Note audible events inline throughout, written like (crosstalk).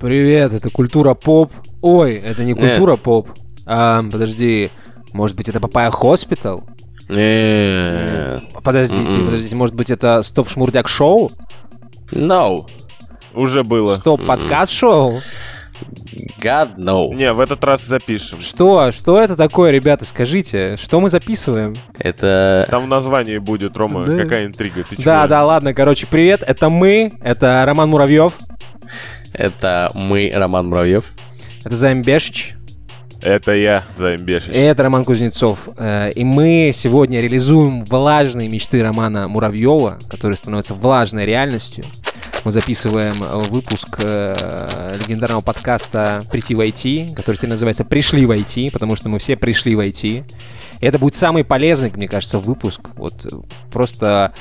Привет, это культура поп. Ой, это не культура поп. А, подожди, может быть, это Papaya Hospital? Не. Подождите, Мгм. подождите, может быть, это Стоп Шмурдяк Шоу? No. Уже было. Стоп Подкаст Шоу? God, no. Не, в этот раз запишем. Что? Что это такое, ребята? Скажите, что мы записываем? Это... Там в названии будет, Рома, Да. какая интрига. Ты Да, чего? да, ладно, короче, привет, это мы, это Роман Муравьев, Это мы, Роман Муравьев. это Займ Бешич, Это я, Займ Бешич. и это Роман Кузнецов. Э, И мы сегодня реализуем влажные мечты Романа Муравьева, которые становятся влажной реальностью. Мы записываем выпуск э, легендарного подкаста «Прийти в IT», который теперь называется «Пришли в IT», потому что мы все пришли в IT. И это будет самый полезный, мне кажется, выпуск. Вот просто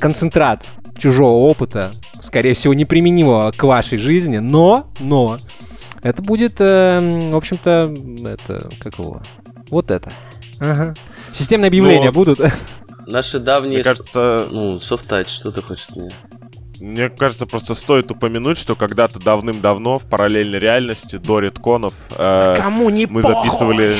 концентрат чужого опыта, скорее всего, неприменимого к вашей жизни, но, но, это будет, э, в общем-то, это, как его, вот это. Ага. Системные объявления Но- будут. Наши давние... Мне кажется, Ну, софтач, что ты хочешь меня? мне кажется, просто стоит упомянуть, что когда-то давным-давно в параллельной реальности до редконов э, Кому не мы похуй. записывали...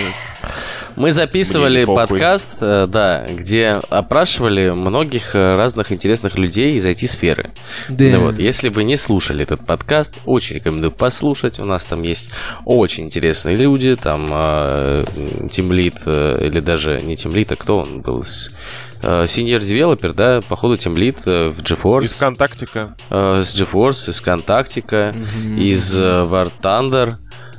Мы записывали подкаст, э, да, где опрашивали многих э, разных интересных людей из IT-сферы. Да. Ну вот, если вы не слушали этот подкаст, очень рекомендую послушать. У нас там есть очень интересные люди, там Тимлит, или даже не Тимлит, а кто он был? Синьор девелопер, да, походу Тимлит в GeForce. Из Контактика. Э, с GeForce, из Контактика, Мгм. из э, War Thunder.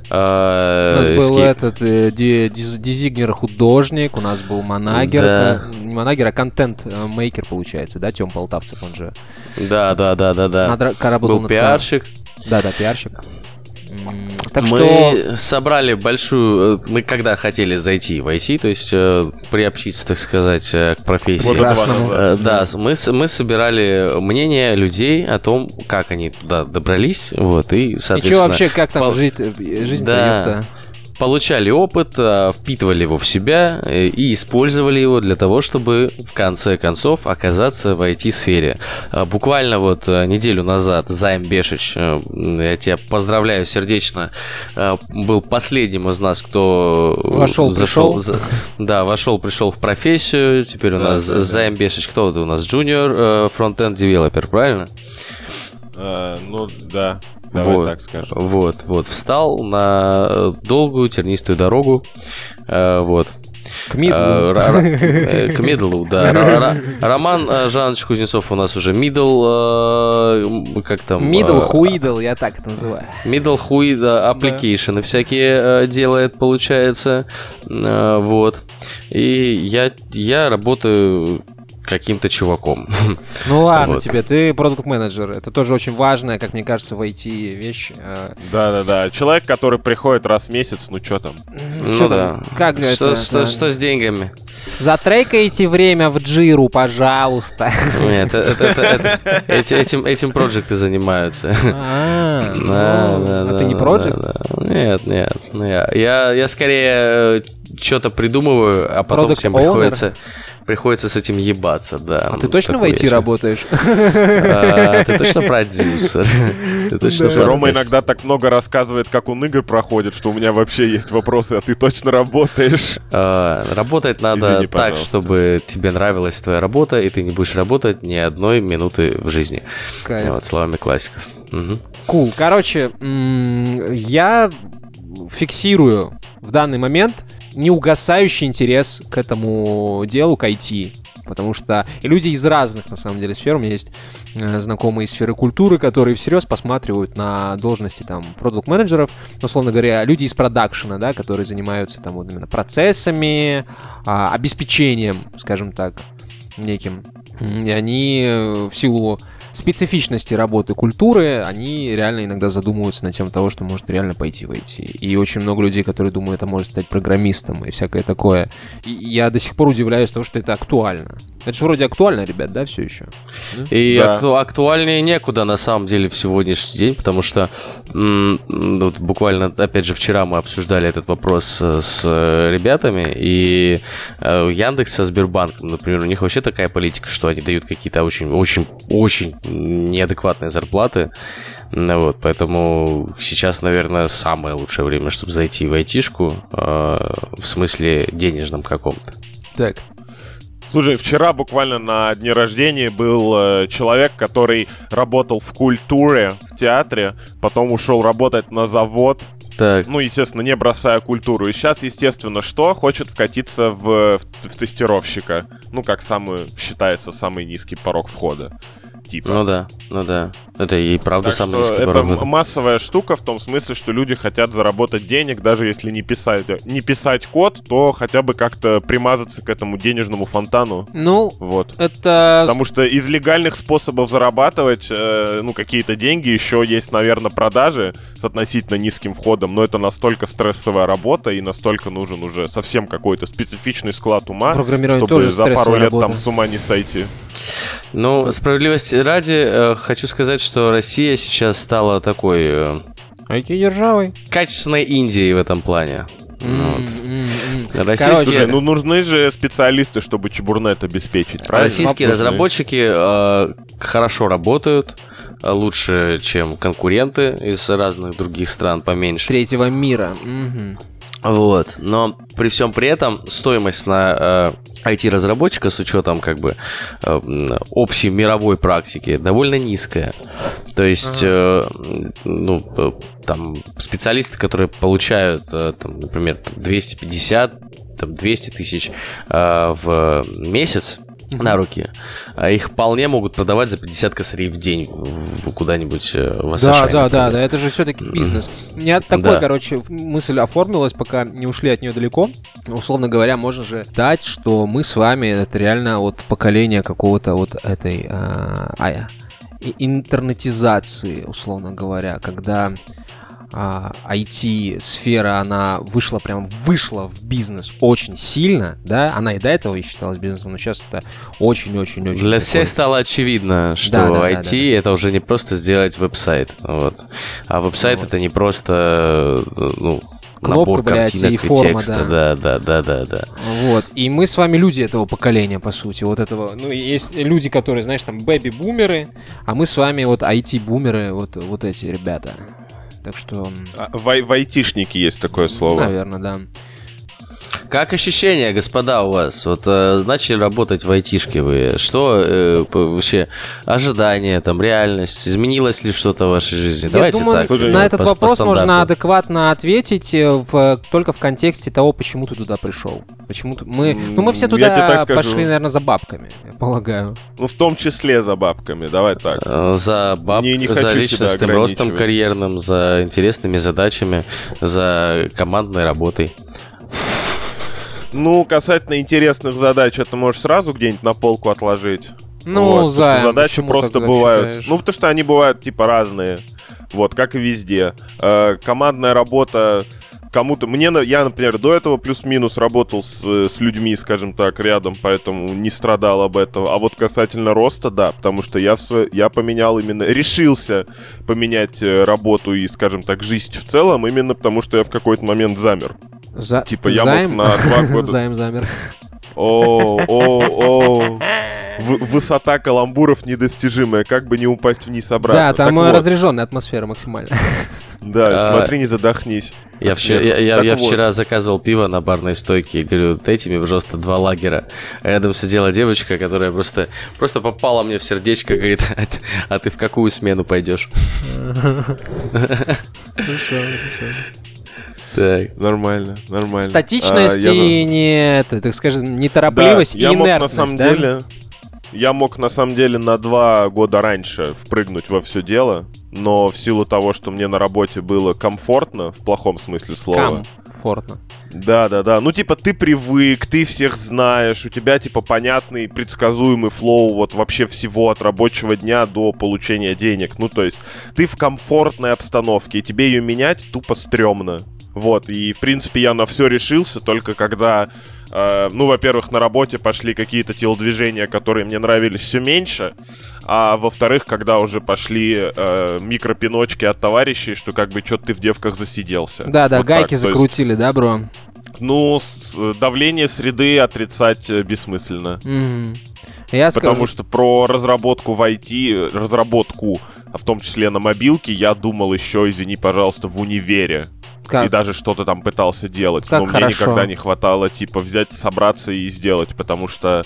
Э, У нас был этот э, ди- диз- дизигнер художник, у нас был манагер, Да. э, не манагер, а контент-мейкер, получается, да, Тем Полтавцев, он же. Да, да, да, да, да. Работал Был пиарщик. Да, да, пиарщик. Так мы что... собрали большую... э, Мы когда хотели зайти в IT, то есть э, приобщиться, так сказать, э, к профессии. Э, Да, мы, мы собирали мнение людей о том, как они туда добрались, вот, и, И соответственно... что вообще, как там пол- жить, жизнь-то, Да. Получали опыт, э, впитывали его в себя э, и использовали его для того, чтобы в конце концов оказаться в IT-сфере. Э, Буквально вот неделю назад Займ Бешич, я тебя поздравляю сердечно, был последним из нас, кто Вошел, зашел, пришел. за- да, вошел, пришел в профессию. Теперь у Да, нас да, да. Займ Бешич, кто это у нас? Junior фронтенд девелопер, правильно? Э, ну, да. Давай Вот. так скажем. Вот, вот, встал на э, долгую тернистую дорогу, э, вот. К мидлу. Э, К мидлу, да. (laughs) Роман Жанович Кузнецов у нас уже middle, как там? Middle, хуидл, я так это называю. Middle хуи, да, application всякие делает, получается. Вот. И я, я работаю каким-то чуваком. Ну (laughs) ладно Вот. тебе, ты продукт-менеджер. Это тоже очень важная, как мне кажется, в IT вещь. Э, Да-да-да. Человек, который приходит раз в месяц, ну что там? ну там? да. Как что, это? что, да. что с деньгами? Затрекайте время в джиру, пожалуйста. Нет, это, это- это- эти- (laughs) этим, этим проекты занимаются. А, (laughs) Да, ну, да, а да, ты не проект? да, да. Нет, нет. ну Я, я, я скорее что-то придумываю, а потом Product всем owner? приходится, приходится с этим ебаться, да. А ты точно в IT еще. работаешь? (laughs) А, Ты точно продюсер. (laughs) Ты точно Да. Рома иногда так много рассказывает, как он игр проходит, что у меня вообще есть вопросы, а ты точно работаешь? (laughs) А, Работать надо Извини, так, пожалуйста. чтобы тебе нравилась твоя работа, и ты не будешь работать ни одной минуты в жизни. Кайф. Вот, словами классиков. Кул. Короче, я фиксирую в данный момент неугасающий интерес к этому делу, к IT. Потому что люди из разных, на самом деле, сфер. У меня есть э, знакомые из сферы культуры, которые всерьез посматривают на должности там продукт-менеджеров, условно говоря, люди из продакшена, да, которые занимаются там вот именно процессами, а, обеспечением, скажем так, неким. И они э, в силу специфичности работы культуры, они реально иногда задумываются на тему того, что может реально пойти в IT. И очень много людей, которые думают, это может стать программистом и всякое такое. И я до сих пор удивляюсь того, что это актуально. Это же вроде актуально, ребят, да, все еще? И Да. акту- актуальнее некуда на самом деле в сегодняшний день, потому что м, м, вот буквально, опять же, вчера мы обсуждали этот вопрос э, с э, ребятами, и э, Яндекс со Сбербанком, например, у них вообще такая политика, что они дают какие-то очень, очень, очень неадекватные зарплаты. Ну Вот, поэтому сейчас, наверное, самое лучшее время, чтобы зайти в айтишку, э, в смысле денежном каком-то. Так. Слушай, вчера буквально на дне рождения был э, человек, который работал в культуре, в театре, потом ушел работать на завод, Так, ну, естественно, не бросая культуру. И сейчас, естественно, что? Хочет вкатиться в, в, в тестировщика. Ну, как самый, считается, самый низкий порог входа. Типа. ну да, ну да. Это и правда Так самый что низкий это м- массовая штука в том смысле, что люди хотят заработать денег, даже если не писать, не писать код, то хотя бы как-то примазаться к этому денежному фонтану. Ну, Вот. это... Потому что из легальных способов зарабатывать, э, ну, какие-то деньги, еще есть, наверное, продажи с относительно низким входом, но это настолько стрессовая работа и настолько нужен уже совсем какой-то специфичный склад ума, чтобы тоже за пару лет работа. там с ума не сойти. Ну, справедливости ради, э, хочу сказать, что Россия сейчас стала такой э, IT-державой. качественной Индией в этом плане. Ну Вот. Российские- Короче, ну нужны же специалисты, чтобы чебурнет обеспечить, правильно? Российские Нужны. разработчики э, хорошо работают, э, лучше, чем конкуренты из разных других стран поменьше. Третьего мира. Мгм. Вот. Но при всем при этом стоимость на э, IT-разработчика с учетом как бы э, общей мировой практики довольно низкая. То есть, э, ну, э, там специалисты, которые получают, э, там, например, там, 250, там, 200 тысяч э, в месяц, на руки, а их вполне могут продавать за 50 косарей в день куда-нибудь э, в Да, США, да, да, например. да, это же все-таки бизнес. У меня такой, Да. короче, мысль оформилась, пока не ушли от нее далеко. Условно говоря, можно же дать, что мы с вами это реально вот поколение какого-то вот этой а, а, и- интернетизации, условно говоря, когда а, IT-сфера, она вышла прям, вышла в бизнес очень сильно, да, она и до этого и считалась бизнесом, но сейчас это очень-очень-очень... Для такой- всех стало очевидно, что Да, да, да, IT да, это уже не просто сделать веб-сайт. Вот. А веб-сайт Вот. это не просто ну, Кнопка, набор блядь, картинок и и, форма, текста. Да, да, да, да, да. Вот. И мы с вами люди этого поколения, по сути. Вот этого. Ну, есть люди, которые, знаешь, там, бэби-бумеры, а мы с вами вот IT-бумеры, вот, вот эти ребята. Так что, А, В, в айтишнике есть такое слово. наверное, да. Как ощущения, господа, у вас? Вот э, начали работать в айтишке вы. Что э, вообще ожидания, там, реальность? Изменилось ли что-то в вашей жизни? Я Давайте думаю, так. На этот по- по вопрос можно стандарту. адекватно ответить э, в, только в контексте того, почему ты туда пришел. Почему ты- мы, ну, мы все туда пошли, наверное, за бабками, я полагаю. Ну, в том числе за бабками, давай так. Э, За баб, Не- не за личностным ростом карьерным, за интересными задачами, за командной работой. Ну, касательно интересных задач, это можешь сразу где-нибудь на полку отложить. Ну, Вот, потому что Займ, задачи просто бывают. считаешь? Ну, потому что они бывают типа разные. Вот, как и везде. Э, командная работа кому-то... Мне, на- я, например, до этого плюс-минус работал с, с людьми, скажем так, рядом, поэтому не страдал об этом. А вот касательно роста, да, потому что я, я поменял именно... Решился поменять э, работу и, скажем так, жизнь в целом, именно потому что я в какой-то момент замер. За... Типа я Займ? мог на два (laughs) года... Займ замер. О, о, о. Высота каламбуров недостижимая, как бы не упасть вниз обратно. Да, там вот, разряженная атмосфера максимально. (laughs) Да, А, смотри, не задохнись. Я, вчера, я, я- я вот. вчера заказывал пиво на барной стойке и говорю, дайте мне, пожалуйста, два лагера. А Рядом сидела девочка, которая просто, просто попала мне в сердечко, говорит, а а ты в какую смену пойдешь? (laughs) Так. Нормально, нормально. Статичность А, я и не, это, так скажем, неторопливость Да, и я мог на инертность, самом да? деле... Я мог на самом деле на два года раньше впрыгнуть во все дело, но в силу того, что мне на работе было комфортно, в плохом смысле слова, Комфортно. Да, да, да. Ну, типа, ты привык, ты всех знаешь, у тебя, типа, понятный, предсказуемый флоу вот вообще всего от рабочего дня до получения денег. Ну, то есть, ты в комфортной обстановке, и тебе ее менять тупо стрёмно. Вот, и, в принципе, я на все решился только когда, э, ну, во-первых, на работе пошли какие-то телодвижения, которые мне нравились все меньше, а во-вторых, когда уже пошли э, микропиночки от товарищей, что как бы что-то ты в девках засиделся. Да, да, Вот гайки так, то есть, закрутили, да, бро? ну, с- давление среды отрицать э, бессмысленно. Мгм. Я Потому скажу, что про разработку в IT, разработку, а в том числе на мобилке, я думал еще, извини, пожалуйста, в универе. И как, даже что-то там пытался делать. Как но мне хорошо. никогда не хватало, типа, взять, собраться и сделать. Потому что,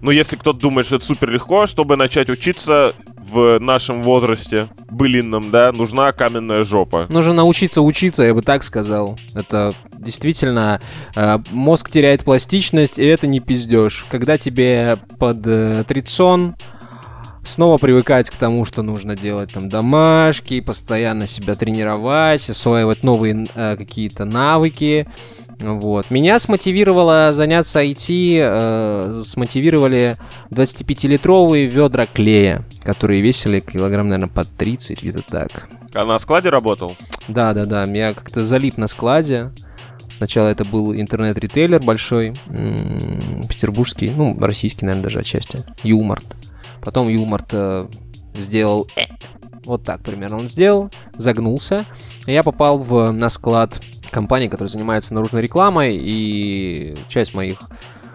ну, если кто-то думает, что это супер легко, чтобы начать учиться в нашем возрасте, былинном, да, нужна каменная жопа. нужно научиться учиться, я бы так сказал. Это действительно э, мозг теряет пластичность, и это не пиздешь. Когда тебе под э, трицон, снова привыкать к тому, что нужно делать там домашки, постоянно себя тренировать, осваивать новые э, какие-то навыки. Вот. Меня смотивировало заняться IT, э, смотивировали 25-литровые ведра клея, которые весили килограмм, наверное, под 30, где-то так. А на складе работал? Да, да, да. Я как-то залип на складе. Сначала это был интернет-ритейлер большой, м, петербургский, ну, российский, наверное, даже отчасти. Юморт. Потом Юморт э, сделал э, вот так примерно он сделал, загнулся. Я попал в, на склад компании, которая занимается наружной рекламой, и часть моих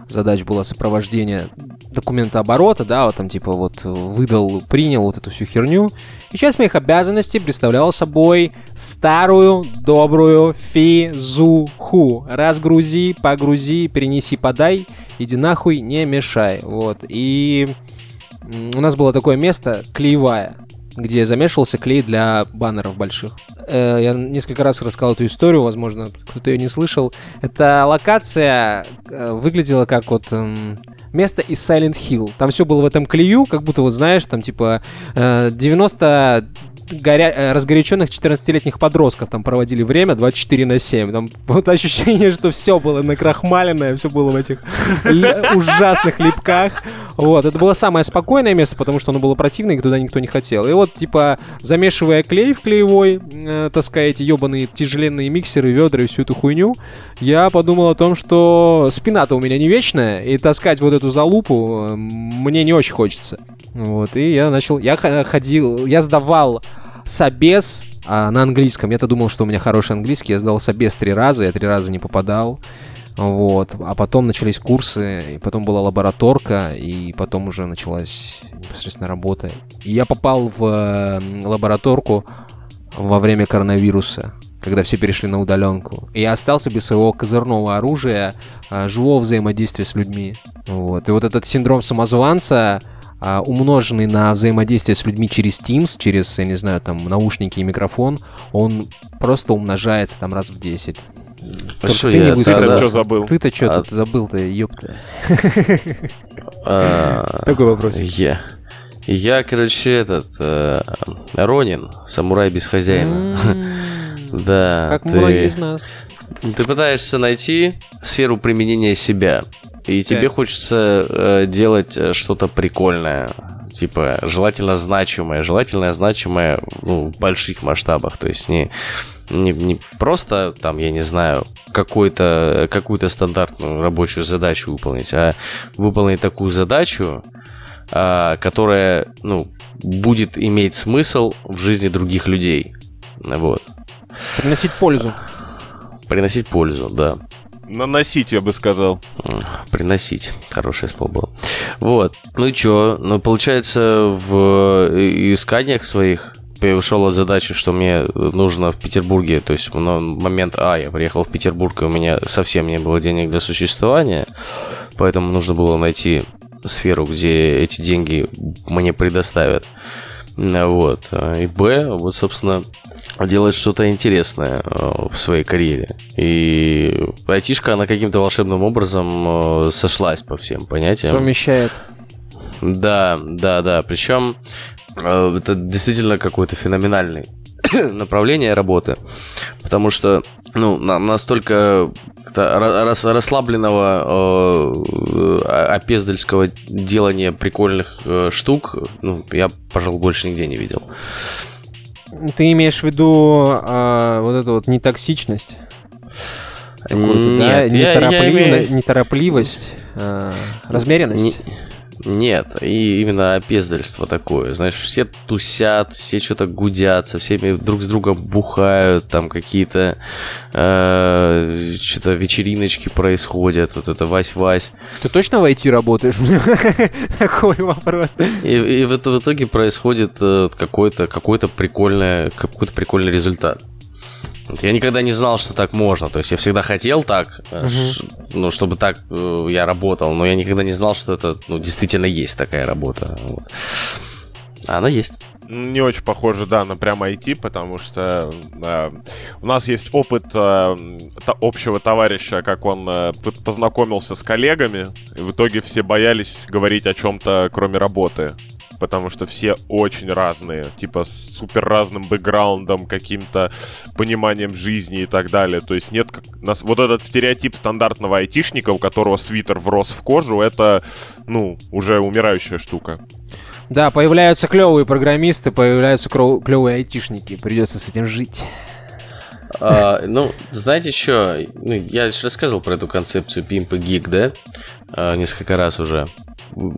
задач была сопровождение документа оборота, да, вот там типа вот выдал, принял вот эту всю херню. И часть моих обязанностей представляла собой старую добрую физуху. Разгрузи, погрузи, перенеси, подай, иди нахуй, не мешай. Вот. И у нас было такое место, клеевая, где замешивался клей для баннеров больших. Э, Я несколько раз рассказал эту историю, возможно, кто-то ее не слышал. Эта локация э, выглядела как вот эм, место из Silent Hill. Там все было в этом клею, как будто, вот знаешь, там типа э, 90 горя... э, разгоряченных 14-летних подростков там проводили время 24 на 7. Там вот ощущение, что все было накрахмаленное, все было в этих ужасных липках. Вот, это было самое спокойное место, потому что оно было противное, и туда никто не хотел. И вот, типа, замешивая клей в клеевой, э, таская эти ебаные тяжеленные миксеры, ведра и всю эту хуйню, я подумал о том, что спина-то у меня не вечная, и таскать вот эту залупу э, мне не очень хочется. Вот, и я начал, я х- ходил, я сдавал собес а, на английском. Я-то думал, что у меня хороший английский. Я сдал собес три раза, я три раза не попадал. Вот. А потом начались курсы, и потом была лабораторка, и потом уже началась непосредственно работа. И я попал в э, лабораторку во время коронавируса, когда все перешли на удаленку. И я остался без своего козырного оружия, а, живого взаимодействия с людьми. Вот. И вот этот синдром самозванца, а, умноженный на взаимодействие с людьми через Teams, через, я не знаю, там, наушники и микрофон, он просто умножается там раз в 10. Только Что ты не я тогда- что забыл? Ты-то что А- тут забыл-то, ёпта? А, Такой вопрос. Я. Я, короче, этот э, Ронин, самурай без хозяина. (laughs) Да. Как многие из нас. Ты пытаешься найти сферу применения себя, и тебе хочется э, делать э, что-то прикольное, типа желательно значимое, желательно значимое ну, в больших масштабах, то есть не не, не просто там, я не знаю, какой-то, какую-то стандартную рабочую задачу выполнить, а выполнить такую задачу, а, которая, ну, будет иметь смысл в жизни других людей. Вот. Приносить пользу. Приносить пользу, да. Наносить, я бы сказал. Приносить. Хорошее слово было. Вот. Ну и чё? Ну, получается, в э, исканиях своих я ушел от задачи, что мне нужно в Петербурге, то есть на момент А я приехал в Петербург, и у меня совсем не было денег для существования, поэтому нужно было найти сферу, где эти деньги мне предоставят. Э, Вот. И Б, вот, собственно, делать что-то интересное э, в своей карьере. И айтишка, она каким-то волшебным образом э, сошлась по всем понятиям. Совмещает. Да, да, да. Причем э, это действительно какое-то феноменальное (coughs) направление работы. Потому что, ну, нам настолько рас- расслабленного э, э, опездальского делания прикольных э, штук, ну, я, пожалуй, больше нигде не видел. Ты имеешь в виду а, вот эту вот нетоксичность? какую-то, да? Нет, я- я Нетороплив- имею- Неторопливость, э, размеренность. Не- Нет, и именно опездальство такое. Знаешь, все тусят, все что-то гудят, со всеми друг с другом бухают, там какие-то э, что-то вечериночки происходят, вот это Вась-Вась. Ты точно в IT работаешь? (laughs) Такой вопрос. И, и в, в итоге происходит э, какой-то какой прикольный, какой-то прикольный результат. Я никогда не знал, что так можно. То есть я всегда хотел так, ш- ну, чтобы так э, я работал, но я никогда не знал, что это ну, действительно есть такая работа. Вот. А она есть. Не очень похоже, да, на прям IT, потому что э, у нас есть опыт э, та- общего товарища, как он э, познакомился с коллегами, и в итоге все боялись говорить о чем-то, кроме работы. Потому что все очень разные, типа с супер разным бэкграундом, каким-то пониманием жизни и так далее. То есть нет как... нас- Вот этот стереотип стандартного айтишника, у которого свитер врос в кожу, это, ну, уже умирающая штука. Да, появляются клевые программисты, появляются клевые айтишники. Придется с этим жить. А, ну, знаете что? Ну, я же рассказывал про эту концепцию и Geek, да? А, несколько раз уже.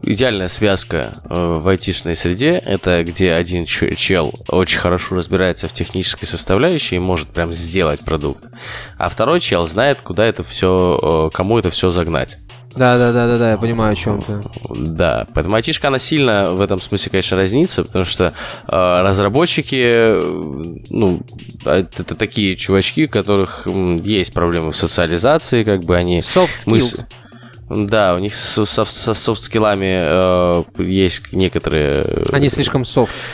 Идеальная связка э, в айтишной среде — это где один чел очень хорошо разбирается в технической составляющей и может прям сделать продукт, а второй чел знает, куда это все, кому это все загнать. Да, да, да, да, да, я понимаю, о чем ты. Да, поэтому айтишка, она сильно в этом смысле, конечно, разнится, потому что э, разработчики, э, ну, а это, это такие чувачки, у которых есть проблемы в социализации, как бы они... Soft skills. с- Да, у них со, со- со софт-скиллами э, есть некоторые... э, Они слишком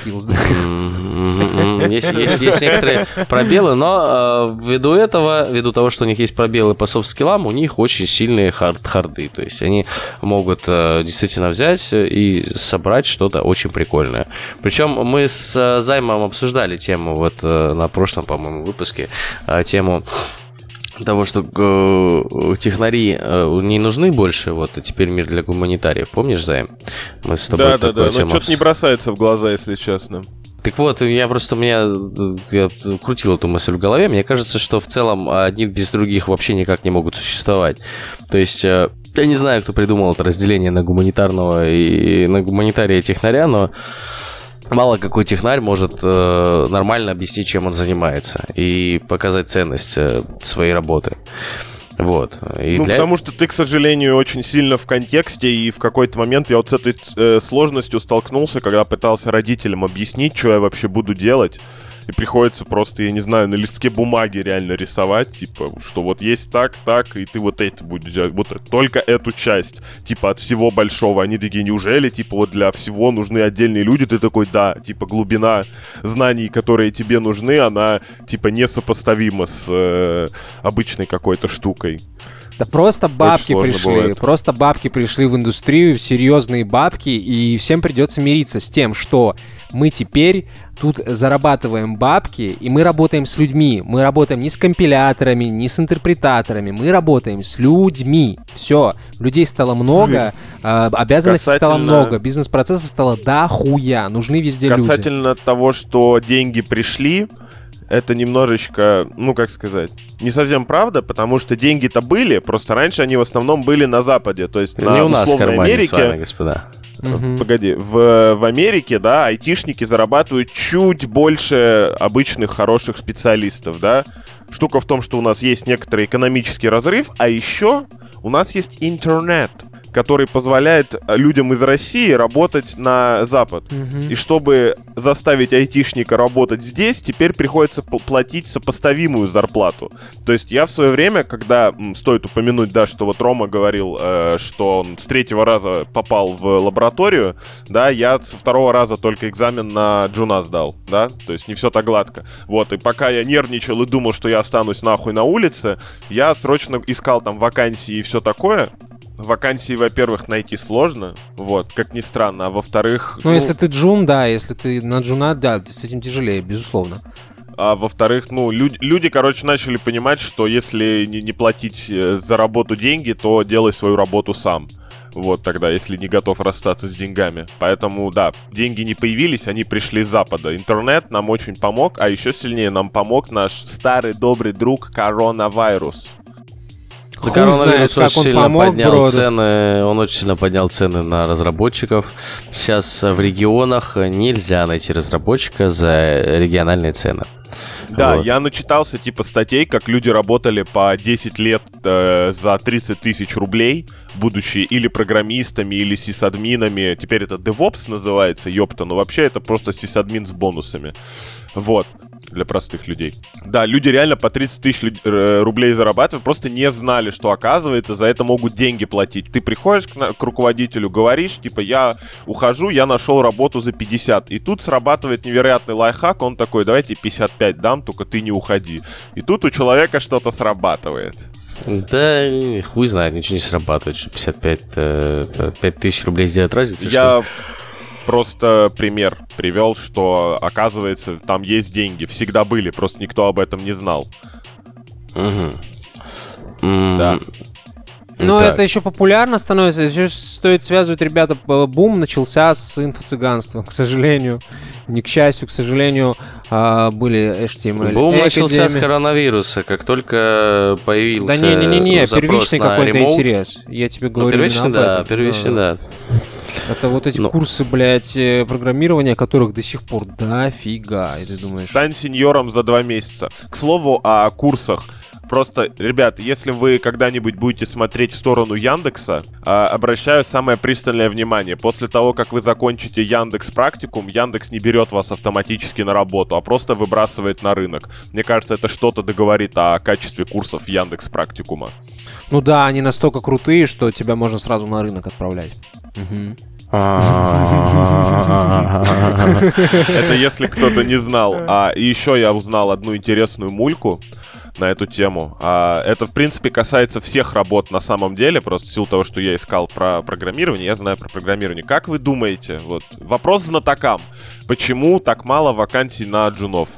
skills, да. Есть, есть- есть некоторые пробелы, но э, ввиду этого, ввиду того, что у них есть пробелы по софт-скиллам, у них очень сильные хард-харды. То есть они могут э, действительно взять и собрать что-то очень прикольное. Причем мы с э, Займом обсуждали тему вот э, на прошлом, по-моему, выпуске, э, тему того, что э, технари э, не нужны больше, вот, а теперь мир для гуманитариев. Помнишь, Займ? Мы с тобой Да, да, да. тему Но что-то не бросается в глаза, если честно. так вот, я просто, меня, э, я крутил эту мысль в голове, мне кажется, что в целом одни без других вообще никак не могут существовать. То есть, э, я не знаю, кто придумал это разделение на гуманитарного и на гуманитария и технаря, но мало какой технарь может э, нормально объяснить, чем он занимается, и показать ценность э, своей работы. Вот. И ну, для... потому что ты, к сожалению, очень сильно в контексте, и в какой-то момент я вот с этой э, сложностью столкнулся, когда пытался родителям объяснить, что я вообще буду делать. И приходится просто, я не знаю, на листке бумаги реально рисовать, типа, что вот есть так, так, и ты вот это будешь делать, вот только эту часть, типа, от всего большого. Они такие, неужели, типа, вот для всего нужны отдельные люди? Ты такой, да, типа, глубина знаний, которые тебе нужны, она, типа, несопоставима с э, обычной какой-то штукой. Да просто бабки пришли, бывает. просто бабки пришли в индустрию, серьезные бабки, и всем придется мириться с тем, что мы теперь тут зарабатываем бабки, и мы работаем с людьми. Мы работаем не с компиляторами, не с интерпретаторами, мы работаем с людьми. Все, людей стало много, э, обязанностей стало Касательно- много, бизнес-процессов стало дохуя, нужны везде люди. Касательно того, что деньги пришли, это немножечко, ну как сказать, не совсем правда, потому что деньги-то были, просто раньше они в основном были на Западе, то есть на не у нас условной Америке. с вами, господа. Мгм. Погоди, в, в Америке, да, айтишники зарабатывают чуть больше обычных хороших специалистов, да. Штука в том, что у нас есть некоторый экономический разрыв, а еще у нас есть интернет, который позволяет э, людям из России работать на Запад. Мгм. И чтобы заставить айтишника работать здесь, теперь приходится пл- платить сопоставимую зарплату. То есть я в свое время, когда, стоит упомянуть, да, что вот Рома говорил, э, что он с третьего раза попал в лабораторию, да, я со второго раза только экзамен на джуна сдал, да, то есть не все так гладко. Вот, и пока я нервничал и думал, что я останусь нахуй на улице, я срочно искал там вакансии и все такое, Вакансии, во-первых, найти сложно, вот, как ни странно, а во-вторых... Ну, если ты джун, да, если ты на джуна, да, с этим тяжелее, безусловно. А во-вторых, ну, люд- люди, короче, начали понимать, что если не, не платить э, за работу деньги, то делай свою работу сам. Вот тогда, если не готов расстаться с деньгами. Поэтому, да, деньги не появились, они пришли с Запада. Интернет нам очень помог, а еще сильнее нам помог наш старый добрый друг коронавирус. Хуй коронавирус знает, как очень он сильно помог поднял броду. цены, он очень сильно поднял цены на разработчиков. Сейчас в регионах нельзя найти разработчика за региональные цены. Да, Вот. я начитался типа статей, как люди работали по 10 лет э, за 30 тысяч рублей, будучи или программистами, или сисадминами. Теперь это DevOps называется, ёпта, но вообще это просто сисадмин с бонусами. Вот для простых людей. Да, люди реально по 30 тысяч э, рублей зарабатывают, просто не знали, что оказывается, за это могут деньги платить. Ты приходишь к, на- к руководителю, говоришь, типа, я ухожу, я нашел работу за 50. И тут срабатывает невероятный лайфхак, он такой, давайте 55 дам, только ты не уходи. И тут у человека что-то срабатывает. Да, хуй знает, ничего не срабатывает, что 55 э, это 5 тысяч рублей сделать разница, что Я просто пример привел, что, оказывается, там есть деньги, всегда были, просто никто об этом не знал. М, Да. Но так. это еще популярно становится. Еще стоит связывать, ребята, бум начался с инфо-цыганства, к сожалению. Не к счастью, к сожалению, а, были HTML. Бум начался с коронавируса, как только появился Да не-не-не, первичный какой-то интерес. Я тебе Ну, говорю именно первичный, да, первичный, да. Это вот эти Ну. курсы, блядь, э, программирования, которых до сих пор дофига. И ты думаешь... Стань сеньором за два месяца. К слову о курсах. Просто, ребят, если вы когда-нибудь будете смотреть в сторону Яндекса, а, обращаю самое пристальное внимание. После того, как вы закончите Яндекс практикум, Яндекс не берет вас автоматически на работу, а просто выбрасывает на рынок. Мне кажется, это что-то договорит о качестве курсов Яндекс практикума. Ну да, они настолько крутые, что тебя можно сразу на рынок отправлять. (laughs) Это если кто-то не знал. А и еще я узнал одну интересную мульку на эту тему. А, это, в принципе, касается всех работ на самом деле, просто в силу того, что я искал про программирование, я знаю про программирование. Как вы думаете, вот вопрос знатокам, почему так мало вакансий на джунов?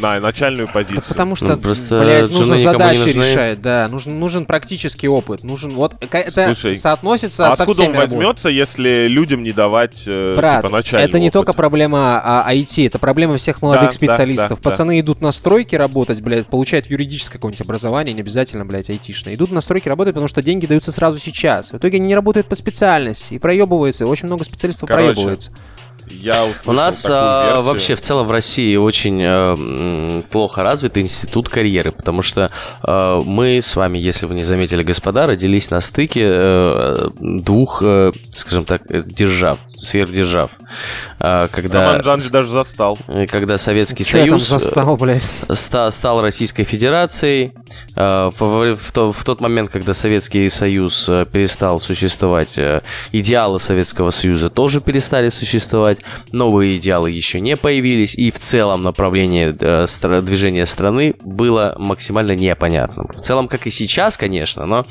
На начальную позицию. Да потому что, Ну, просто блядь, нужно не задачи решать, да. Нужен, нужен практический опыт. Нужен вот это Слушай, соотносится А со откуда он всеми работами. возьмется, если людям не давать э, Брат, типа, начальный это не опыт? только проблема а, IT, это проблема всех молодых Да, специалистов. да, да, Пацаны идут на стройки работать, блядь, получают юридическое какое-нибудь образование, не обязательно, блядь, айтишное. Идут на стройки работать, потому что деньги даются сразу сейчас. В итоге они не работают по специальности и проебываются. Очень много специалистов Короче, проебывается. Я услышал У нас такую а, версию. вообще в целом в России очень э, плохо развит институт карьеры, потому что э, мы с вами, если вы не заметили, господа, родились на стыке э, двух, э, скажем так, держав, сверхдержав. Э, когда, Роман даже застал. когда Советский там Союз... э, застал, блядь? ста- стал Российской Федерацией. Э, В, в- в то- в тот момент, когда Советский Союз э, перестал существовать, э, идеалы Советского Союза тоже перестали существовать, новые идеалы еще не появились, и в целом направление э, движения страны было максимально непонятным. В целом, как и сейчас, конечно, но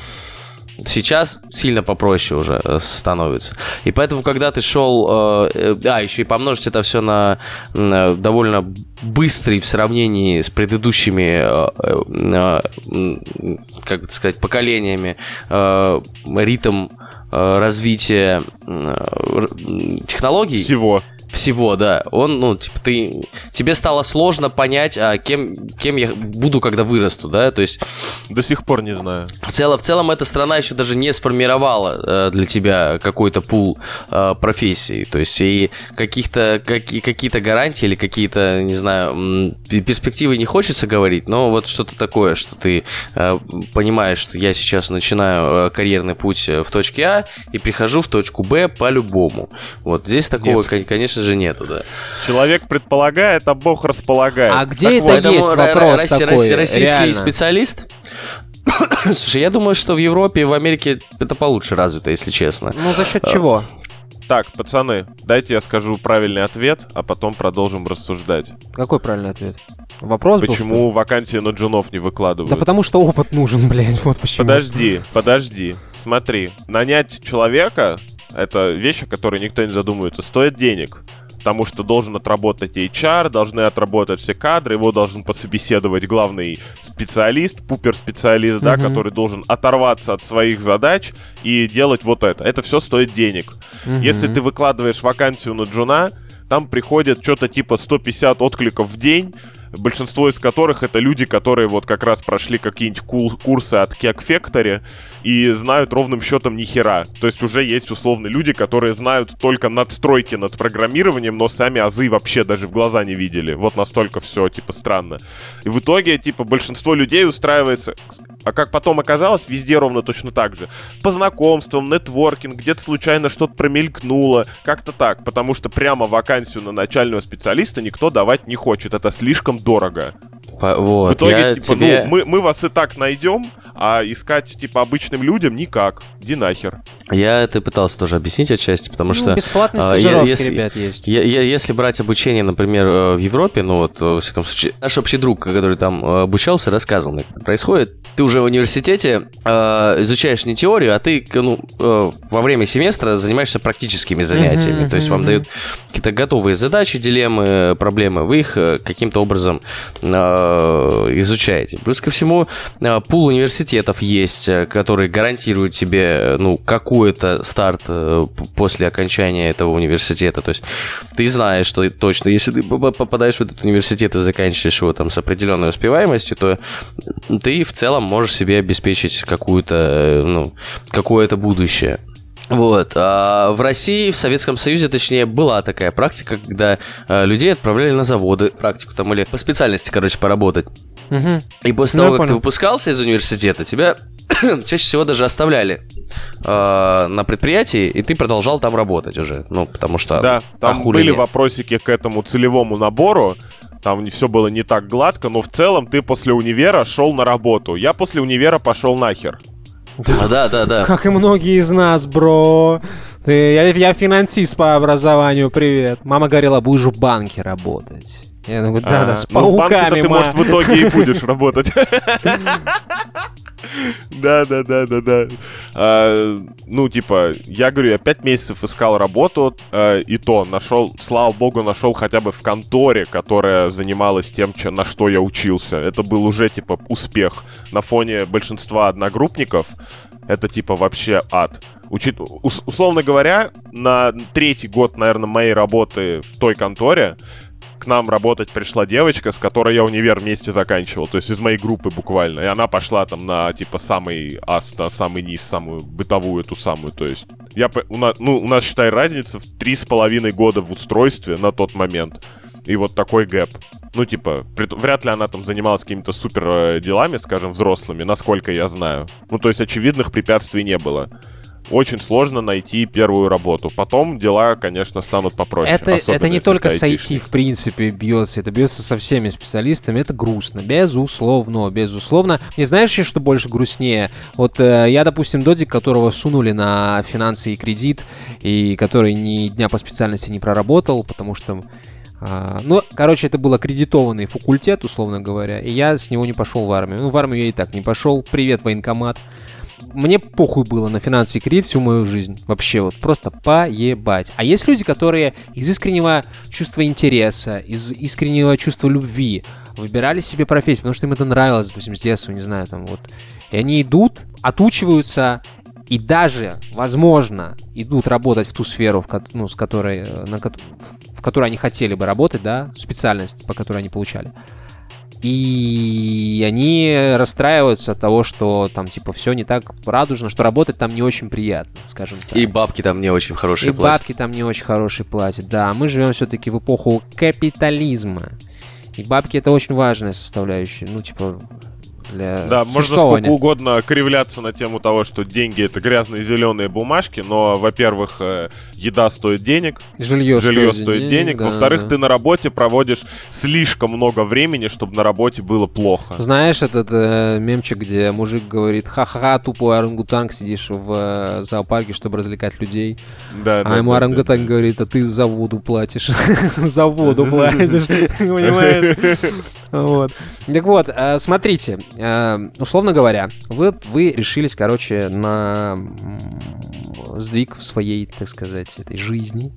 Сейчас сильно попроще уже э, становится. И поэтому, когда ты шел... э, а, еще и помножить это все на довольно быстрый в сравнении с предыдущими, как бы сказать, поколениями ритм э, развития э, технологий Всего. Всего, да. Он, ну, типа, ты, тебе стало сложно понять, а кем, кем я буду, когда вырасту, да, то есть До сих пор не знаю. в целом, в целом эта страна еще даже не сформировала э, для тебя какой-то пул э, профессий. То есть и каких-то каки- какие-то гарантии или какие-то, не знаю, перспективы не хочется говорить, но вот что-то такое, что ты э, понимаешь, что я сейчас начинаю э, карьерный путь э, в точке А и прихожу в точку Б по-любому. Вот здесь такого, Нет. кон- конечно же, нету, да. Человек предполагает, а Бог располагает. А где Так это вот, есть вопрос росси- такой, росси- российский реально. специалист. (coughs) Слушай, я думаю, что в Европе и в Америке это получше развито, если честно. Ну, за счет А, чего? Так, пацаны, дайте я скажу правильный ответ, а потом продолжим рассуждать. Какой правильный ответ? Вопрос был, что? Почему вакансии на джунов не выкладывают? Да потому что опыт нужен, (laughs) блядь, вот почему. Подожди, подожди. Смотри, нанять человека — это вещь, о которой никто не задумывается, стоит денег. Потому что должен отработать HR, должны отработать все кадры, его должен пособеседовать главный специалист, пупер-специалист, да, Мгм. который должен оторваться от своих задач и делать вот это. Это все стоит денег. Мгм. Если ты выкладываешь вакансию на джуна, там приходит что-то типа 150 откликов в день, большинство из которых это люди, которые вот как раз прошли какие-нибудь курсы от Cake Factory и знают ровным счетом ни хера. То есть уже есть условно люди, которые знают только надстройки над программированием, но сами азы вообще даже в глаза не видели. Вот настолько все, типа, странно. И в итоге, типа, большинство людей устраивается а как потом оказалось, везде ровно точно так же. По знакомствам, нетворкинг, где-то случайно что-то промелькнуло, как-то так. Потому что прямо вакансию на начального специалиста никто давать не хочет. Это слишком дорого. Вот, в итоге, типа, тебе... ну, мы, мы вас и так найдем, а искать, типа, обычным людям никак. Иди нахер. Я это пытался тоже объяснить отчасти, потому ну, что... Бесплатные а, стажировки, я, если, ребят, есть. Я, я, если брать обучение, например, э, в Европе, ну вот, во всяком случае, наш общий друг, который там э, обучался, рассказывал, как это происходит. Ты уже в университете э, изучаешь не теорию, а ты, ну, э, во время семестра занимаешься практическими занятиями. Uh-huh, То есть uh-huh. вам дают какие-то готовые задачи, дилеммы, проблемы. Вы их э, каким-то образом э, изучаете. Плюс ко всему, э, пул университета университетов есть, э, которые гарантируют тебе, э, ну, какой-то старт э, после окончания этого университета. То есть ты знаешь, что точно, если ты попадаешь в этот университет и заканчиваешь его там с определенной успеваемостью, то ты в целом можешь себе обеспечить какую-то, ну, какое-то будущее. Вот. А в России, в Советском Союзе, точнее, была такая практика, когда э, людей отправляли на заводы, практику там или по специальности, короче, поработать. Угу. И после ну, того, как понял. ты выпускался из университета, тебя (clears throat) чаще всего даже оставляли э, на предприятии, и ты продолжал там работать уже. Ну, потому что... Да, там были нет? вопросики к этому целевому набору, там все было не так гладко, но в целом ты после универа шел на работу. Я после универа пошел нахер. Да, да, да, да. Как и многие из нас, бро. Ты, я, я финансист по образованию, привет. Мама говорила, будешь в банке работать. Я думаю, да, да, с пауками, ну, ты, может, в итоге и будешь (laughs) работать. (laughs) Да, да, да, да, да. Ну, типа, я говорю, я пять месяцев искал работу, а, и то нашел, слава богу, нашел хотя бы в конторе, которая занималась тем, че, на что я учился. Это был уже, типа, успех. На фоне большинства одногруппников это, типа, вообще ад. Учит... Условно говоря, на третий год, наверное, моей работы в той конторе нам работать пришла девочка, с которой я универ вместе заканчивал, то есть из моей группы буквально. И она пошла там на, типа, самый ас, на самый низ, самую бытовую эту самую, то есть... Я, у, нас, ну, у нас, считай, разница в три с половиной года в устройстве на тот момент. И вот такой гэп. Ну, типа, вряд ли она там занималась какими-то супер э, делами, скажем, взрослыми, насколько я знаю. Ну, то есть очевидных препятствий не было очень сложно найти первую работу. Потом дела, конечно, станут попроще. Это, это не только с IT, в принципе, бьется, это бьется со всеми специалистами. Это грустно, безусловно, безусловно. Не знаешь, что больше грустнее? Вот э, я, допустим, додик, которого сунули на финансы и кредит, и который ни дня по специальности не проработал, потому что Uh, ну, короче, это был аккредитованный факультет, условно говоря, и я с него не пошел в армию. Ну, в армию я и так не пошел. Привет, военкомат мне похуй было на финансы и кредит всю мою жизнь. Вообще вот просто поебать. А есть люди, которые из искреннего чувства интереса, из искреннего чувства любви выбирали себе профессию, потому что им это нравилось, допустим, с детства, не знаю, там вот. И они идут, отучиваются, и даже, возможно, идут работать в ту сферу, в, ну, с которой, э, на, в которой они хотели бы работать, да, специальность, по которой они получали. И они расстраиваются от того, что там, типа, все не так радужно, что работать там не очень приятно, скажем так. И бабки там не очень хорошие И платят. бабки там не очень хорошие платят, да. Мы живем все-таки в эпоху капитализма. И бабки это очень важная составляющая. Ну, типа, для Да, можно сколько угодно кривляться на тему того, что деньги это грязные зеленые бумажки, но, во-первых, э, еда стоит денег, жилье, жилье стоит, стоит денег, денег. Да, во-вторых, да. ты на работе проводишь слишком много времени, чтобы на работе было плохо. Знаешь этот э, мемчик, где мужик говорит, ха-ха, тупой орангутанг, сидишь в э, зоопарке, чтобы развлекать людей, да, а да, ему да, орангутанг да, говорит, а ты за воду платишь, (laughs) за воду (laughs) платишь, (laughs) понимаешь? Вот. Так вот, э, смотрите, э, условно говоря, вы, вы решились, короче, на сдвиг в своей, так сказать, этой жизни.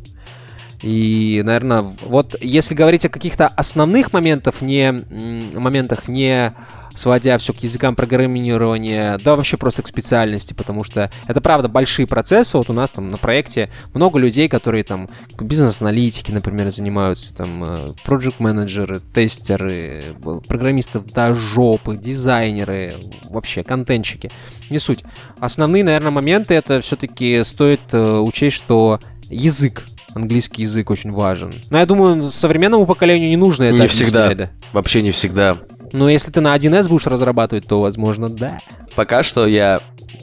И, наверное, вот если говорить о каких-то основных моментах, не моментах, не сводя все к языкам программирования, да вообще просто к специальности, потому что это правда большие процессы. Вот у нас там на проекте много людей, которые там бизнес-аналитики, например, занимаются, там э, проект-менеджеры, тестеры, программисты до жопы, дизайнеры, вообще контентчики. Не суть. Основные, наверное, моменты это все-таки стоит э, учесть, что язык английский язык очень важен. Но я думаю, современному поколению не нужно это Не всегда. Да? Вообще не всегда. Но если ты на 1С будешь разрабатывать, то, возможно, да. Пока что я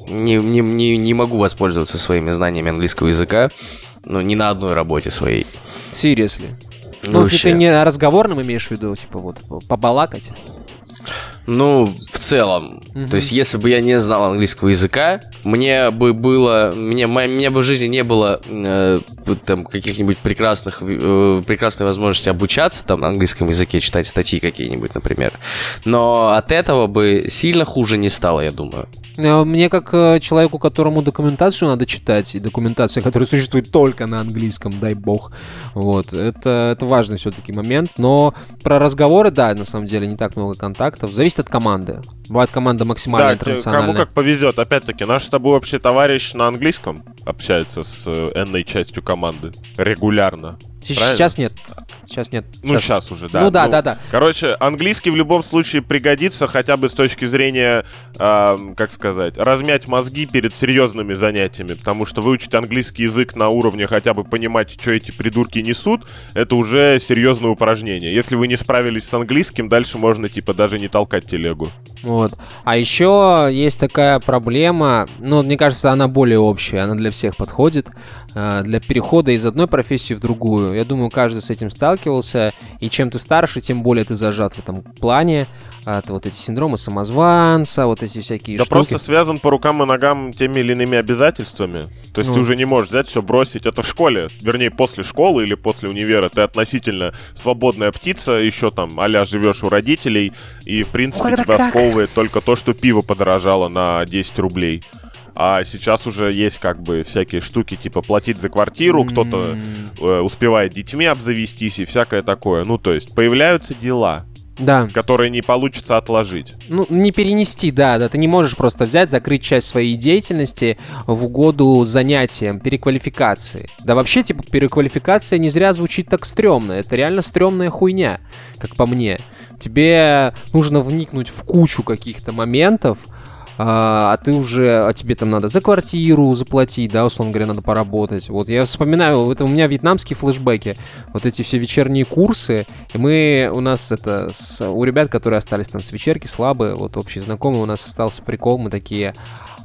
не, не, не, не могу воспользоваться своими знаниями английского языка, ну, ни на одной работе своей. Seriously? Ну, ну ты не разговорным имеешь в виду, типа вот побалакать? Ну, в целом. Угу. То есть, если бы я не знал английского языка, мне бы было... Мне, мне бы в жизни не было э, там каких-нибудь прекрасных... Э, прекрасной возможности обучаться там на английском языке, читать статьи какие-нибудь, например. Но от этого бы сильно хуже не стало, я думаю. Э, мне как э, человеку, которому документацию надо читать, и документация, которая существует только на английском, дай бог, вот, это, это важный все-таки момент. Но про разговоры, да, на самом деле, не так много контактов. Зависит зависит от команды. Бывает команда максимально да, интернациональная. кому как повезет. Опять-таки, наш с тобой вообще товарищ на английском общается с э, энной частью команды регулярно. Сейчас нет. Сейчас нет. Ну, сейчас, сейчас уже, да. Ну, да, ну, да, да. Короче, английский в любом случае пригодится хотя бы с точки зрения, э, как сказать, размять мозги перед серьезными занятиями. Потому что выучить английский язык на уровне хотя бы понимать, что эти придурки несут, это уже серьезное упражнение. Если вы не справились с английским, дальше можно, типа, даже не толкать телегу. Вот. А еще есть такая проблема, ну, мне кажется, она более общая, она для всех подходит. Э, для перехода из одной профессии в другую. Я думаю, каждый с этим сталкивался, и чем ты старше, тем более ты зажат в этом плане. Это вот эти синдромы самозванца, вот эти всякие да штуки. просто связан по рукам и ногам теми или иными обязательствами. То есть ну. ты уже не можешь взять все бросить. Это в школе, вернее, после школы или после универа. Ты относительно свободная птица, еще там а живешь у родителей, и, в принципе, тебя как? Сковывает только то, что пиво подорожало на 10 рублей. А сейчас уже есть как бы всякие штуки, типа платить за квартиру, mm-hmm. кто-то э, успевает детьми обзавестись и всякое такое. Ну, то есть появляются дела. Да. Которые не получится отложить. Ну, не перенести, да, да. Ты не можешь просто взять, закрыть часть своей деятельности в угоду занятиям, переквалификации. Да вообще, типа, переквалификация не зря звучит так стрёмно. Это реально стрёмная хуйня, как по мне. Тебе нужно вникнуть в кучу каких-то моментов, а, а ты уже, а тебе там надо за квартиру заплатить, да, условно говоря, надо поработать. Вот я вспоминаю, это у меня вьетнамские флешбеки, вот эти все вечерние курсы, и мы, у нас это, с, у ребят, которые остались там с вечерки, слабые, вот общие знакомые, у нас остался прикол, мы такие,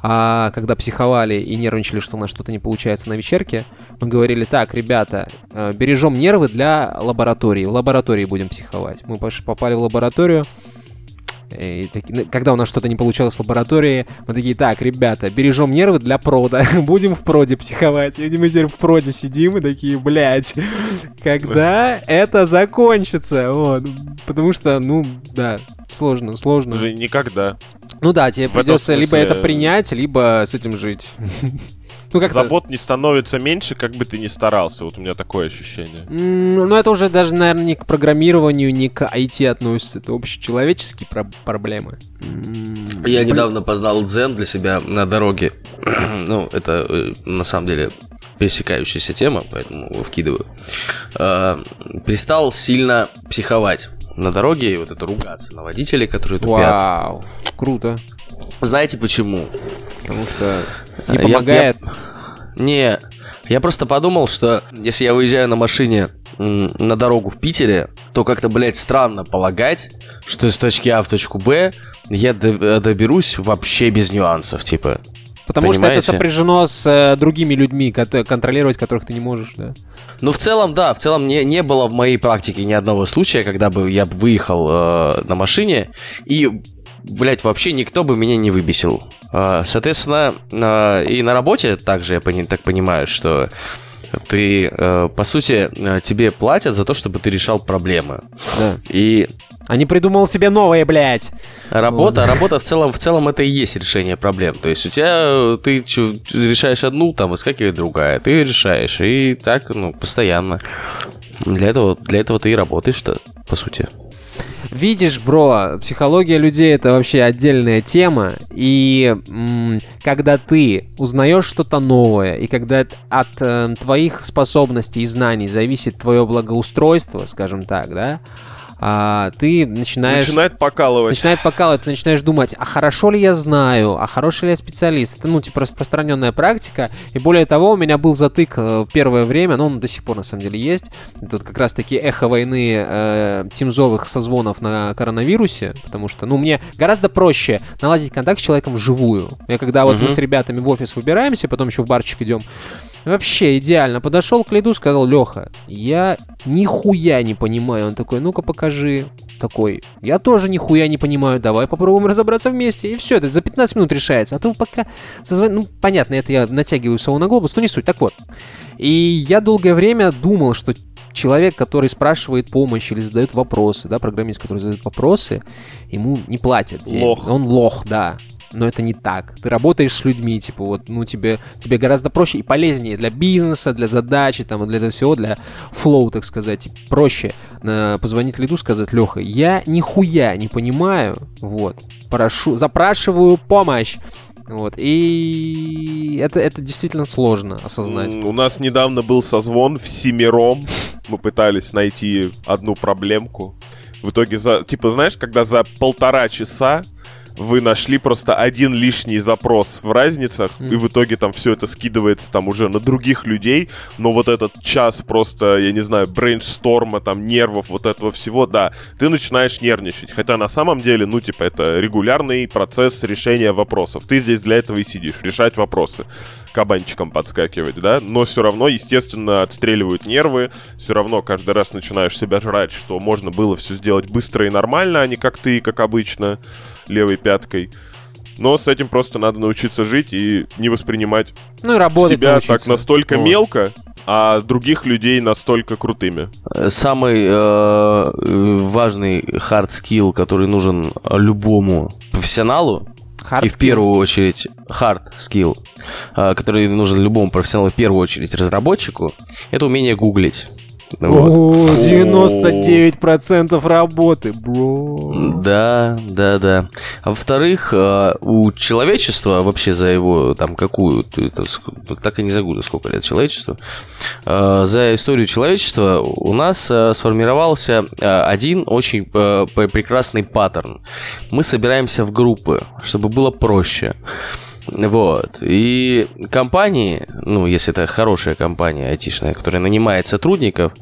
а когда психовали и нервничали, что у нас что-то не получается на вечерке, мы говорили, так, ребята, э, бережем нервы для лаборатории, в лаборатории будем психовать. Мы попали в лабораторию, и таки, ну, когда у нас что-то не получалось в лаборатории, мы такие, так, ребята, бережем нервы для прода. (laughs) Будем в проде психовать. И мы теперь в проде сидим и такие, блядь, когда это закончится? Вот. Потому что, ну, да, сложно, сложно. Уже никогда. Ну да, тебе придется смысле... либо это принять, либо с этим жить. (laughs) Ну, как Забот не становится меньше, как бы ты ни старался. Вот у меня такое ощущение. Ну, это уже даже, наверное, не к программированию, не к IT относится. Это общечеловеческие про- проблемы. Я недавно познал дзен для себя на дороге. (clears throat) ну, это э, на самом деле пересекающаяся тема, поэтому вкидываю. Э, перестал сильно психовать на дороге и вот это ругаться на водителей, которые тупят. Вау, круто. Знаете почему? Потому что не помогает. Я, я... Не, я просто подумал, что если я выезжаю на машине на дорогу в Питере, то как-то, блядь, странно полагать, что из точки А в точку Б я доберусь вообще без нюансов, типа. Потому Понимаете? что это сопряжено с э, другими людьми, контролировать которых ты не можешь, да? Ну, в целом, да, в целом не, не было в моей практике ни одного случая, когда бы я выехал э, на машине и блядь, вообще никто бы меня не выбесил. А, соответственно, а, и на работе также я так понимаю, что ты, э, по сути, тебе платят за то, чтобы ты решал проблемы. Да. И А не придумал себе новое, блядь. Работа, вот. работа в целом, в целом это и есть решение проблем. То есть у тебя ты чё, решаешь одну, там выскакивает другая, ты решаешь, и так, ну, постоянно. Для этого, для этого ты и работаешь-то, по сути. Видишь, бро, психология людей это вообще отдельная тема, и м- когда ты узнаешь что-то новое, и когда от э, твоих способностей и знаний зависит твое благоустройство, скажем так, да, а, ты начинаешь... Начинает покалывать. Начинает покалывать, ты начинаешь думать, а хорошо ли я знаю, а хороший ли я специалист. Это, ну, типа, распространенная практика. И более того, у меня был затык э, первое время, но он до сих пор, на самом деле, есть. Тут как раз-таки эхо войны э, тимзовых созвонов на коронавирусе, потому что, ну, мне гораздо проще наладить контакт с человеком вживую. Я когда вот uh-huh. мы с ребятами в офис выбираемся, потом еще в барчик идем, Вообще идеально. Подошел к Лиду, сказал, Леха, я нихуя не понимаю. Он такой, ну-ка покажи. Такой, я тоже нихуя не понимаю, давай попробуем разобраться вместе. И все, это за 15 минут решается. А то пока созвон... Ну, понятно, это я натягиваю сову на глобус, но не суть. Так вот. И я долгое время думал, что человек, который спрашивает помощь или задает вопросы, да, программист, который задает вопросы, ему не платят. Лох. Он лох, да но это не так. Ты работаешь с людьми, типа, вот, ну, тебе, тебе гораздо проще и полезнее для бизнеса, для задачи, там, для этого всего, для флоу, так сказать. Проще э, позвонить лиду, сказать, Леха, я нихуя не понимаю, вот, прошу, запрашиваю помощь. Вот, и это, это действительно сложно осознать. У нас недавно был созвон в семером. Мы пытались найти одну проблемку. В итоге, за, типа, знаешь, когда за полтора часа вы нашли просто один лишний запрос в разницах, mm. и в итоге там все это скидывается там уже на других людей, но вот этот час просто, я не знаю, брейншторма, там, нервов, вот этого всего, да, ты начинаешь нервничать. Хотя на самом деле, ну, типа, это регулярный процесс решения вопросов. Ты здесь для этого и сидишь, решать вопросы кабанчиком подскакивать, да, но все равно, естественно, отстреливают нервы, все равно каждый раз начинаешь себя жрать, что можно было все сделать быстро и нормально, а не как ты, как обычно левой пяткой. Но с этим просто надо научиться жить и не воспринимать ну, и себя научиться. так настолько вот. мелко, а других людей настолько крутыми. Самый э, важный hard skill, который нужен любому профессионалу, hard и в первую очередь hard skill, э, который нужен любому профессионалу, в первую очередь разработчику, это умение гуглить. Вот. 99% работы, бро. Да, да, да. А во-вторых, э, у человечества вообще за его там какую, так и не загуглю, сколько лет человечеству, э, за историю человечества у нас сформировался один очень прекрасный паттерн. Мы собираемся в группы, чтобы было проще. Вот. И компании, ну, если это хорошая компания айтишная, которая нанимает сотрудников,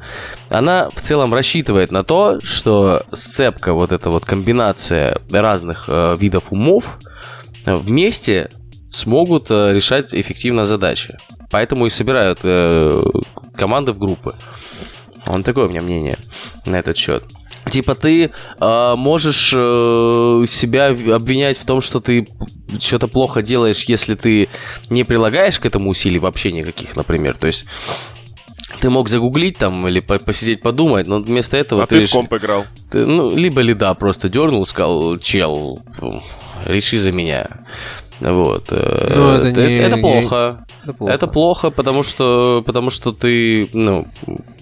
она в целом рассчитывает на то, что сцепка, вот эта вот комбинация разных э, видов умов вместе смогут э, решать эффективно задачи. Поэтому и собирают э, команды в группы. Вот такое у меня мнение на этот счет. Типа ты э, можешь э, себя обвинять в том, что ты что-то плохо делаешь, если ты не прилагаешь к этому усилий вообще никаких, например. То есть ты мог загуглить там или посидеть подумать, но вместо этого а ты... ты в комп играл. Ты, ну, либо ли да, просто дернул, сказал, чел, реши за меня. Вот. Э, ну, это, это, не, это плохо. Это плохо. Это плохо, потому что, потому что ты, ну,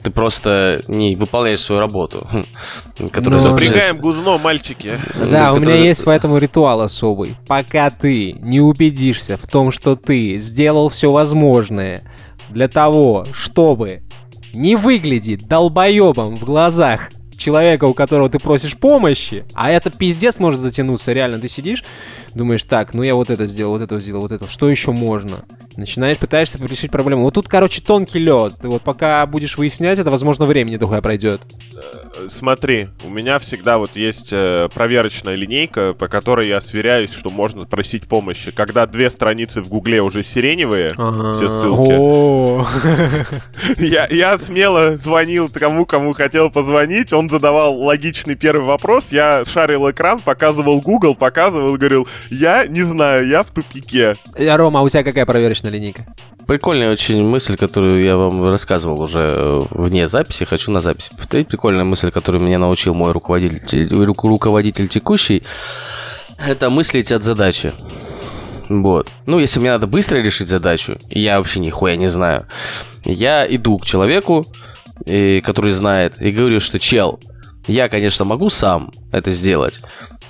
ты просто не выполняешь свою работу. (laughs) Которую Но... Запрягаем гузно, мальчики. Да, у меня есть поэтому ритуал особый. Пока ты не убедишься в том, что ты сделал все возможное для того, чтобы не выглядеть долбоебом в глазах человека, у которого ты просишь помощи, а это пиздец может затянуться, реально, ты сидишь, думаешь, так, ну я вот это сделал, вот это сделал, вот это, что еще можно? Начинаешь, пытаешься решить проблему. Вот тут, короче, тонкий лед. Вот пока будешь выяснять это, возможно, времени такое пройдет. Э, смотри, у меня всегда вот есть э, проверочная линейка, по которой я сверяюсь, что можно просить помощи. Когда две страницы в Гугле уже сиреневые, ага. все ссылки. Я, я смело звонил тому, кому хотел позвонить. Он задавал логичный первый вопрос. Я шарил экран, показывал Google, показывал, говорил, я не знаю, я в тупике. Я, Рома, а у тебя какая проверочная линейка? Прикольная очень мысль, которую я вам рассказывал уже э, вне записи. Хочу на записи повторить. Прикольная мысль мысль, которую меня научил мой руководитель, руководитель текущий, это мыслить от задачи. Вот. Ну, если мне надо быстро решить задачу, я вообще нихуя не знаю, я иду к человеку, и, который знает, и говорю, что чел, я, конечно, могу сам это сделать,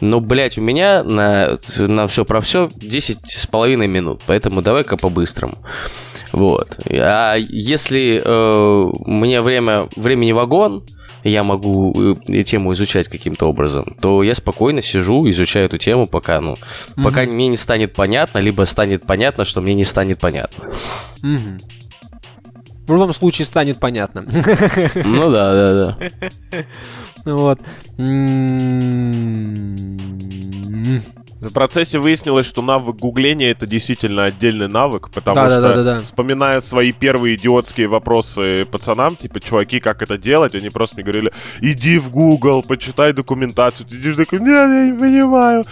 но, блядь, у меня на, на все про все 10 с половиной минут, поэтому давай-ка по-быстрому. Вот. А если э, мне время, времени вагон, я могу э, тему изучать каким-то образом, то я спокойно сижу, изучаю эту тему, пока, ну, mm-hmm. пока мне не станет понятно, либо станет понятно, что мне не станет понятно. Mm-hmm. В любом случае станет понятно. (laughs) Ну да, да, да. Вот. В процессе выяснилось, что навык гугления это действительно отдельный навык, потому да, что, да, да, да. вспоминая свои первые идиотские вопросы пацанам, типа, чуваки, как это делать, они просто мне говорили, иди в Google, почитай документацию. Ты сидишь такой, нет, я не понимаю.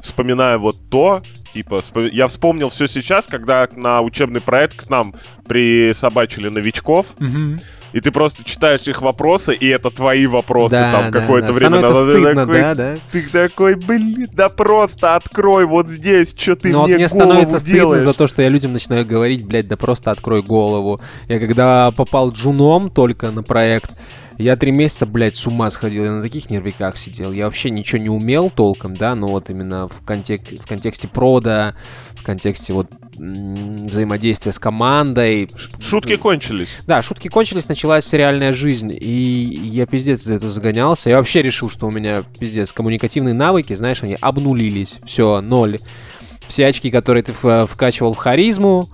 Вспоминая вот то, типа, я вспомнил все сейчас, когда на учебный проект к нам присобачили новичков, угу и ты просто читаешь их вопросы, и это твои вопросы да, там да, какое-то да. время назад. Ты такой, да, да. Ты такой, блин, да просто открой вот здесь, что ты Но мне вот мне становится делаешь. стыдно за то, что я людям начинаю говорить, блядь, да просто открой голову. Я когда попал джуном только на проект, я три месяца, блядь, с ума сходил, я на таких нервиках сидел. Я вообще ничего не умел толком, да, но вот именно в, контек в контексте прода, в контексте вот взаимодействия с командой. Шутки кончились. Да, шутки кончились, началась реальная жизнь, и я пиздец за это загонялся. Я вообще решил, что у меня пиздец коммуникативные навыки, знаешь, они обнулились. Все, ноль. Все очки, которые ты вкачивал в харизму,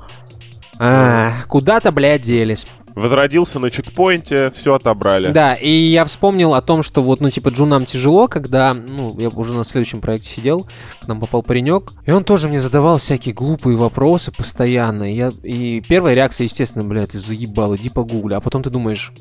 а, куда-то, блядь, делись возродился на чекпоинте, все отобрали. Да, и я вспомнил о том, что вот, ну, типа, джунам тяжело, когда, ну, я уже на следующем проекте сидел, к нам попал паренек, и он тоже мне задавал всякие глупые вопросы постоянно. И, я, и первая реакция, естественно, блядь, ты заебал, иди погугли. А потом ты думаешь,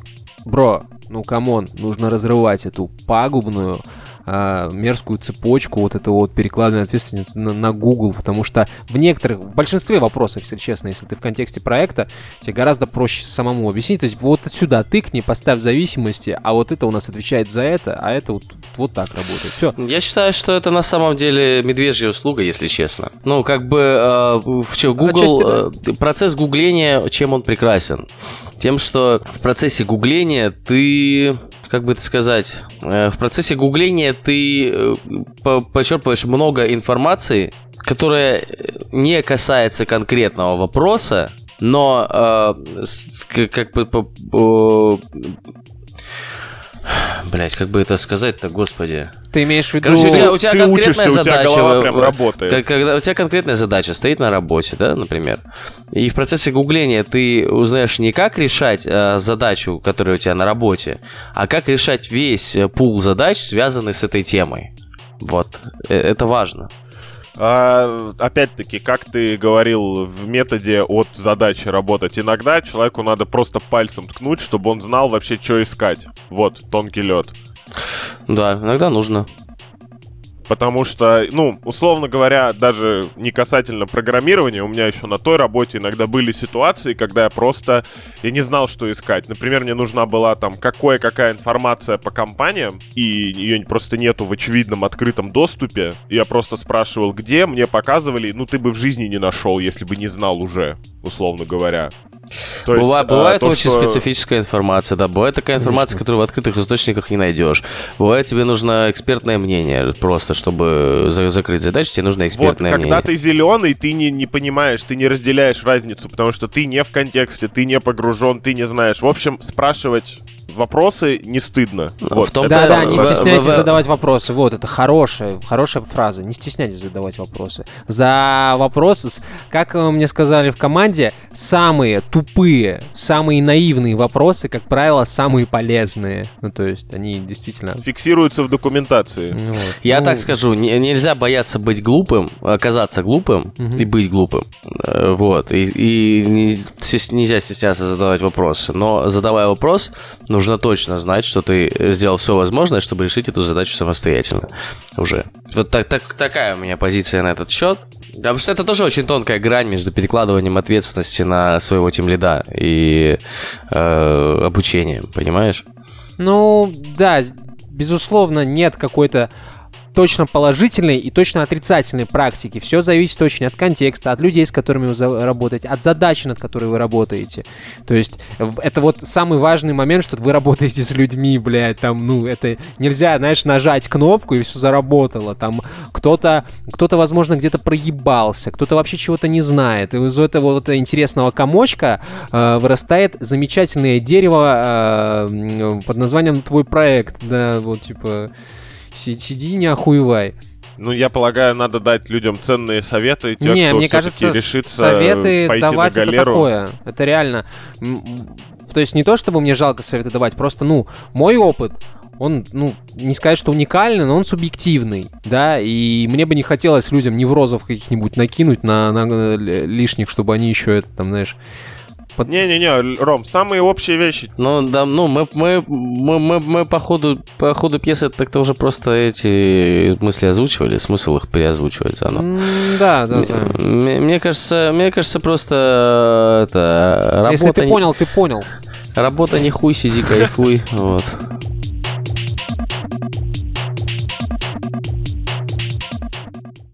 бро, ну, come on, нужно разрывать эту пагубную э, мерзкую цепочку, вот это вот перекладывание ответственности на, на Google, потому что в некоторых, в большинстве вопросов, если честно, если ты в контексте проекта, тебе гораздо проще самому объяснить, то есть вот сюда тыкни, поставь зависимости, а вот это у нас отвечает за это, а это вот, вот так работает. Все. Я считаю, что это на самом деле медвежья услуга, если честно. Ну, как бы э, в Google, Отчасти, да. э, процесс гугления, чем он прекрасен? Тем, что в процессе гугления ты как бы это сказать, э, в процессе гугления ты э, почерпываешь много информации, которая не касается конкретного вопроса, но э, как бы Блять, как бы это сказать-то, господи. Ты имеешь в виду... Короче, у тебя, у тебя ты конкретная учишься, задача. У тебя голова прям работает. Когда у тебя конкретная задача стоит на работе, да, например. И в процессе гугления ты узнаешь не как решать э, задачу, которая у тебя на работе, а как решать весь э, пул задач, связанный с этой темой. Вот. Э, это важно. А, опять-таки, как ты говорил, в методе от задачи работать. Иногда человеку надо просто пальцем ткнуть, чтобы он знал вообще, что искать. Вот, тонкий лед. Да, иногда нужно. Потому что, ну, условно говоря, даже не касательно программирования, у меня еще на той работе иногда были ситуации, когда я просто, я не знал, что искать. Например, мне нужна была там какая какая информация по компаниям, и ее просто нету в очевидном открытом доступе. Я просто спрашивал, где, мне показывали, ну, ты бы в жизни не нашел, если бы не знал уже, условно говоря. То есть, бывает, бывает то, очень что... специфическая информация, да, бывает такая информация, Конечно. которую в открытых источниках не найдешь. Бывает тебе нужно экспертное мнение, просто чтобы за закрыть задачу, тебе нужно экспертное вот, мнение. Когда ты зеленый, ты не, не понимаешь, ты не разделяешь разницу, потому что ты не в контексте, ты не погружен, ты не знаешь. В общем, спрашивать вопросы не стыдно. Вот. В том, да, да, не стесняйтесь задавать вопросы. Вот, это хорошая, хорошая фраза. Не стесняйтесь задавать вопросы. За вопросы, как мне сказали в команде, самые тупые, самые наивные вопросы, как правило, самые полезные. Ну, то есть они действительно... Фиксируются в документации. Вот. Я ну... так скажу, нельзя бояться быть глупым, оказаться глупым угу. и быть глупым. Э, вот. И, и нельзя стесняться задавать вопросы. Но задавая вопрос, нужно точно знать, что ты сделал все возможное, чтобы решить эту задачу самостоятельно уже. Вот так, так, такая у меня позиция на этот счет. Да, потому что это тоже очень тонкая грань между перекладыванием ответственности на своего тимлида и э, обучением, понимаешь? Ну, да, безусловно, нет какой-то точно положительной и точно отрицательной практики. Все зависит очень от контекста, от людей, с которыми вы работаете, от задачи, над которой вы работаете. То есть это вот самый важный момент, что вы работаете с людьми, блядь, там, ну, это нельзя, знаешь, нажать кнопку и все заработало. Там кто-то, кто-то, возможно, где-то проебался, кто-то вообще чего-то не знает. И из этого вот интересного комочка э, вырастает замечательное дерево э, под названием «Твой проект». Да, вот, типа... Сиди, не охуевай. Ну, я полагаю, надо дать людям ценные советы. Те, не, кто мне кажется, решится советы пойти давать на это такое. Это реально. То есть не то, чтобы мне жалко советы давать, просто, ну, мой опыт, он, ну, не сказать, что уникальный, но он субъективный, да, и мне бы не хотелось людям неврозов каких-нибудь накинуть на, на лишних, чтобы они еще это, там, знаешь, под... Не-не-не, Ром, самые общие вещи. Ну, да, ну, мы, мы, мы, мы, мы по, ходу, по ходу пьесы так-то уже просто эти мысли озвучивали, смысл их переозвучивать заново. Mm, да, да, да. Мне, мне кажется, мне кажется, просто это работа... Если ты понял, ты понял. Работа не хуй, сиди, кайфуй, вот.